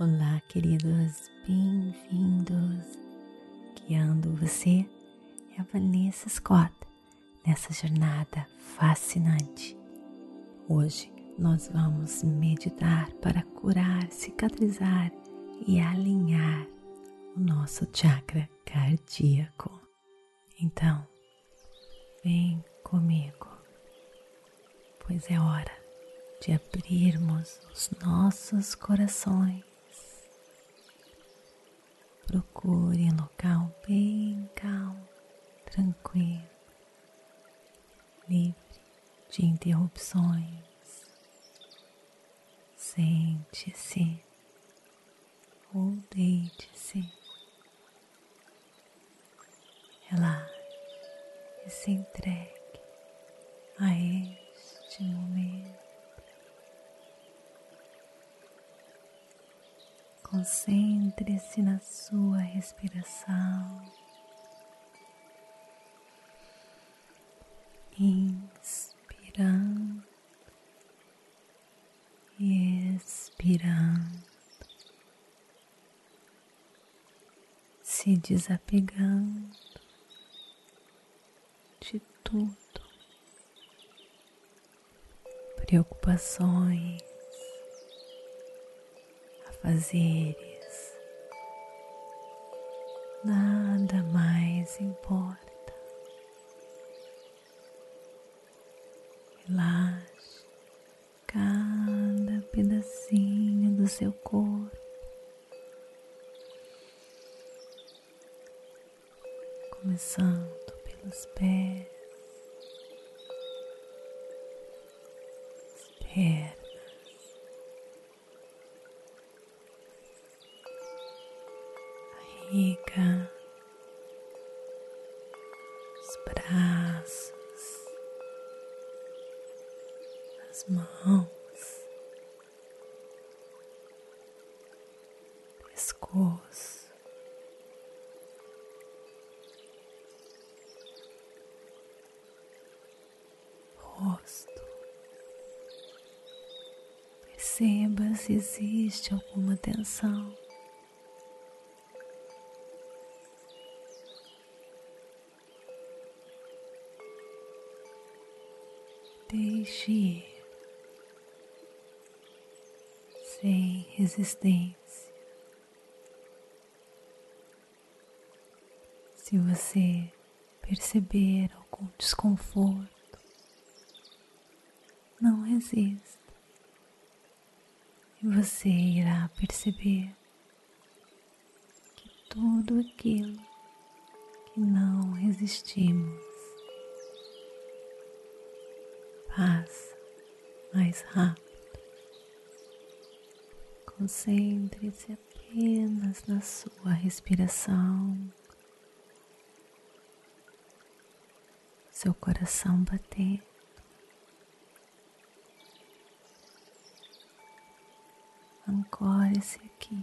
Olá, queridos, bem-vindos. Guiando você é a Vanessa Scott nessa jornada fascinante. Hoje nós vamos meditar para curar, cicatrizar e alinhar o nosso chakra cardíaco. Então, vem comigo, pois é hora de abrirmos os nossos corações Procure um local bem calmo, tranquilo, livre de interrupções. Sente-se ou deite-se. Relaxe e se entregue a este Concentre-se na sua respiração. Inspirando e expirando, se desapegando de tudo, preocupações afazeres, nada mais importa. Relaxe cada pedacinho do seu corpo. Começando pelos pés, pernas. Barriga, os braços, as mãos, pescoço. Rosto. Perceba se existe alguma tensão. Deixe ir sem resistência. Se você perceber algum desconforto, não resista e você irá perceber que tudo aquilo que não resistimos passa mais rápido. Concentre-se apenas na sua respiração, seu coração batendo. Ancore-se aqui.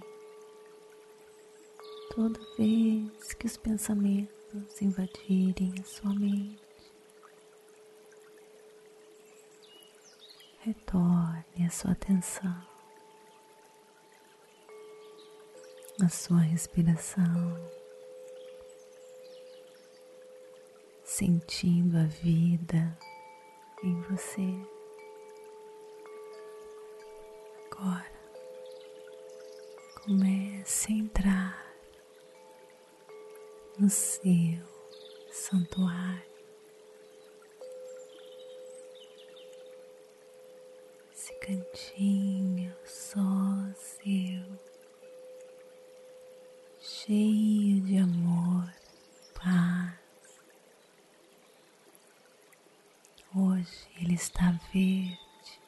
Toda vez que os pensamentos invadirem a sua mente, retorne a sua atenção à sua respiração, sentindo a vida em você. Agora comece a entrar no seu santuário. Cantinho só seu, cheio de amor, paz. Hoje ele está verde,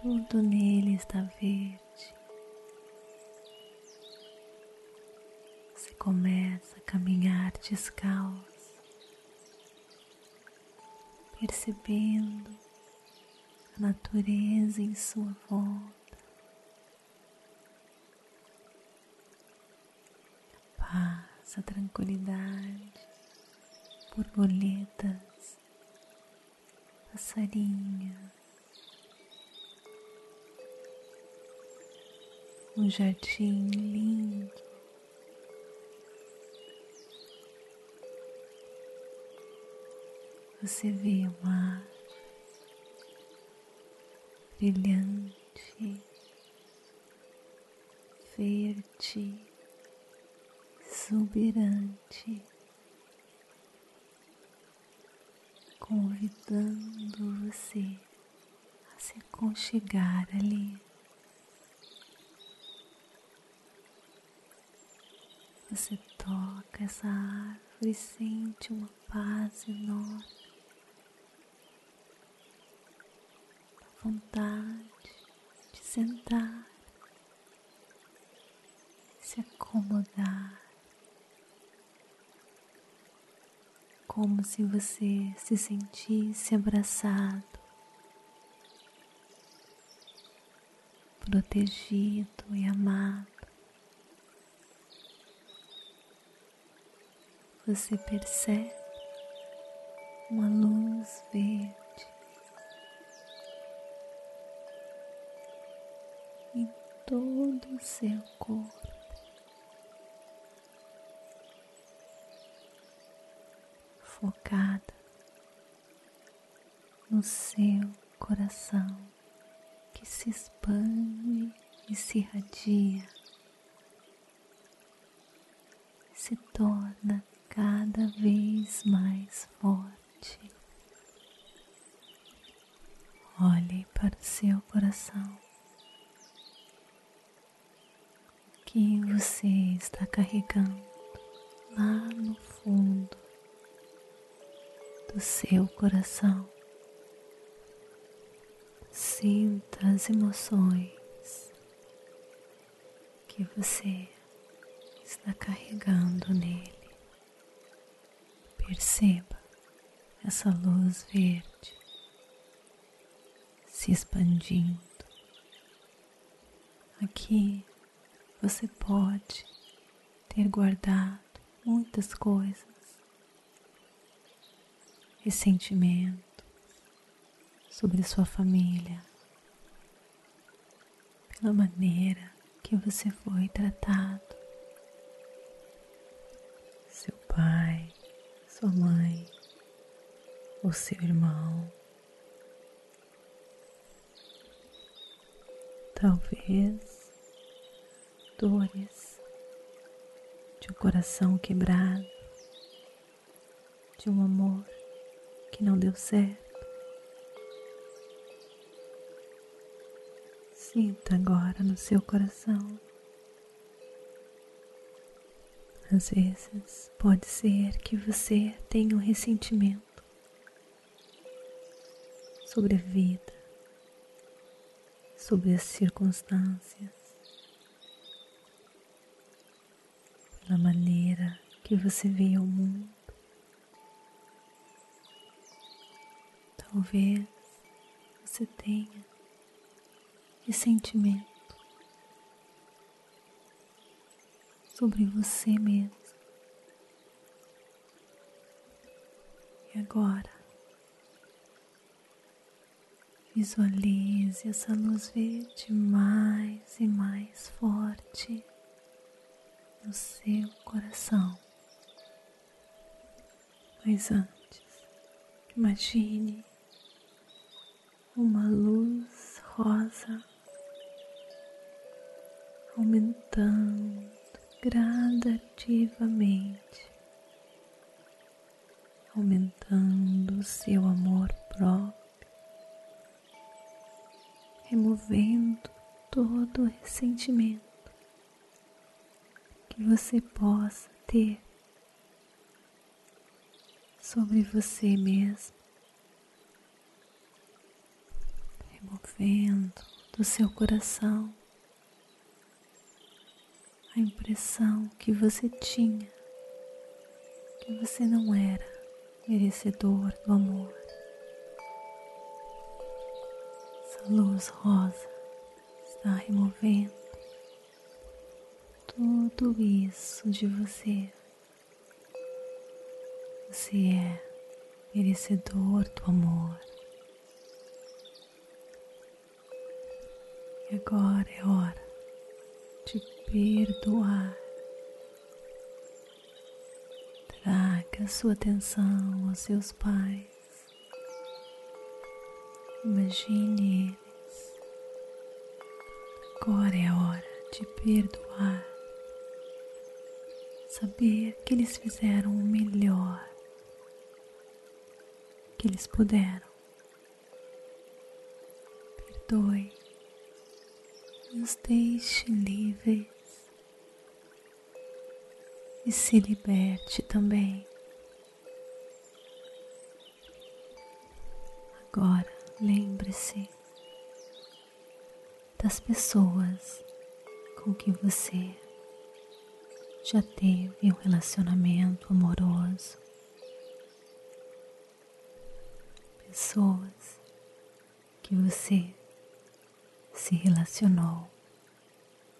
tudo nele está verde. Você começa a caminhar descalço, percebendo natureza em sua volta, a paz, a tranquilidade, borboletas, passarinhos. um jardim lindo. Você vê o mar brilhante, verde, exuberante, convidando você a se aconchegar ali. Você toca essa árvore e sente uma paz enorme. Vontade de sentar, se acomodar, como se você se sentisse abraçado, protegido e amado. você percebe uma luz todo o seu corpo. Focada no seu coração que se expande e se irradia, se torna cada vez mais forte. Olhe para o seu coração. O que você está carregando lá no fundo do seu coração. Sinta as emoções que você está carregando nele. Perceba essa luz verde se expandindo. Aqui você pode ter guardado muitas coisas, ressentimentos sobre sua família, pela maneira que você foi tratado, seu pai, sua mãe ou seu irmão. Talvez dores de um coração quebrado, de um amor que não deu certo. Sinta agora no seu coração Às vezes pode ser que você tenha um ressentimento sobre a vida, sobre as circunstâncias, pela maneira que você veio ao mundo. Talvez você tenha ressentimento sobre você mesmo. E agora, visualize essa luz verde mais e mais forte no seu coração. Mas antes, imagine uma luz rosa aumentando gradativamente, aumentando o seu amor próprio, removendo todo ressentimento que você possa ter sobre você mesmo, removendo do seu coração a impressão que você tinha que você não era merecedor do amor. Essa luz rosa está removendo tudo isso de você. Você é merecedor do amor. E agora é hora de perdoar. Traga sua atenção aos seus pais. Imagine eles. Agora é hora de perdoar. Saber que eles fizeram o melhor que eles puderam. Perdoe e os deixe livres e se liberte também. Agora lembre-se das pessoas com que você já teve um relacionamento amoroso, pessoas que você se relacionou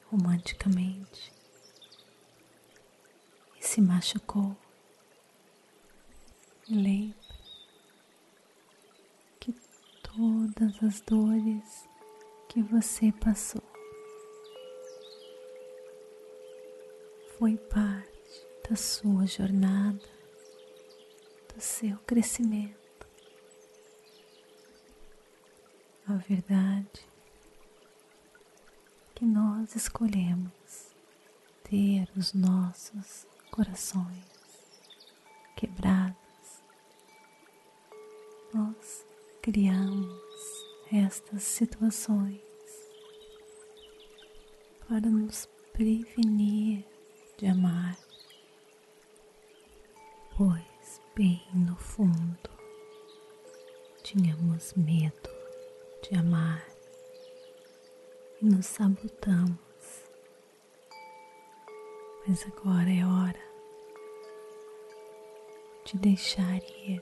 romanticamente e se machucou. Lembre que todas as dores que você passou foi parte da sua jornada, do seu crescimento. A verdade que nós escolhemos ter os nossos corações quebrados, nós criamos estas situações para nos prevenir de amar, pois bem no fundo tínhamos medo de amar e nos sabotamos. Mas agora é hora de deixar ir,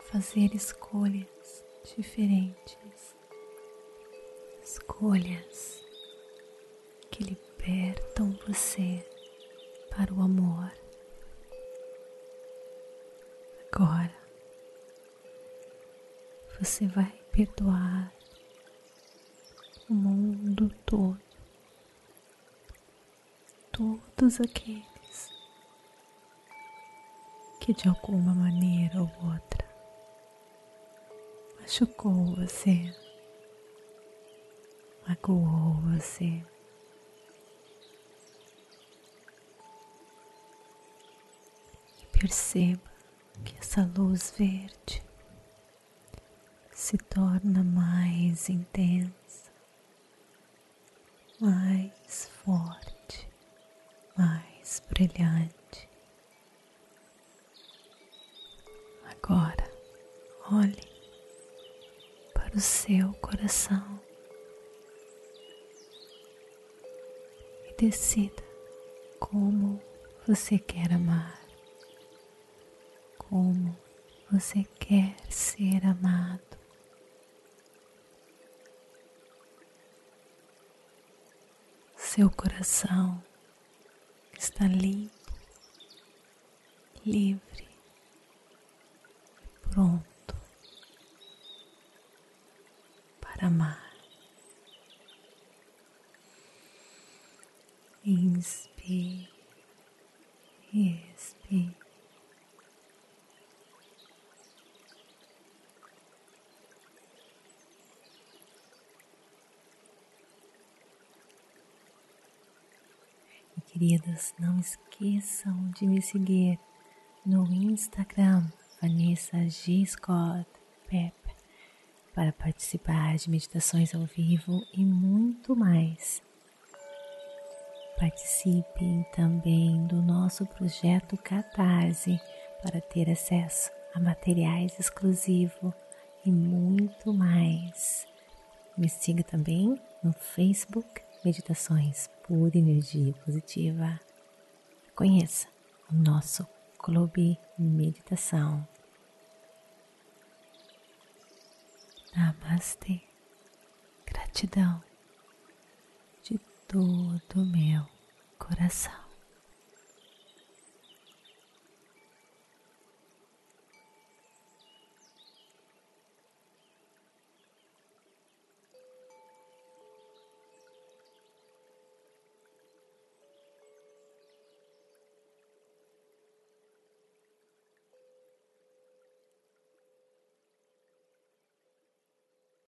fazer escolhas diferentes, escolhas que libertam você para o amor. Agora você vai perdoar o mundo todo, todos aqueles que de alguma maneira ou outra machucou você, magoou você. Perceba que essa luz verde se torna mais intensa mais forte, mais brilhante. Agora, olhe para o seu coração e decida como você quer amar, como você quer ser amado. seu coração está limpo, livre, pronto para amar. Inspire expire. Queridas, não esqueçam de me seguir no Instagram Vanessa G. Scott Pep para participar de meditações ao vivo e muito mais. Participem também do nosso projeto Catarse para ter acesso a materiais exclusivos e muito mais. Me siga também no Facebook Meditações por Energia Positiva. Conheça o nosso Clube Meditação. Namastê. Gratidão de todo o meu coração.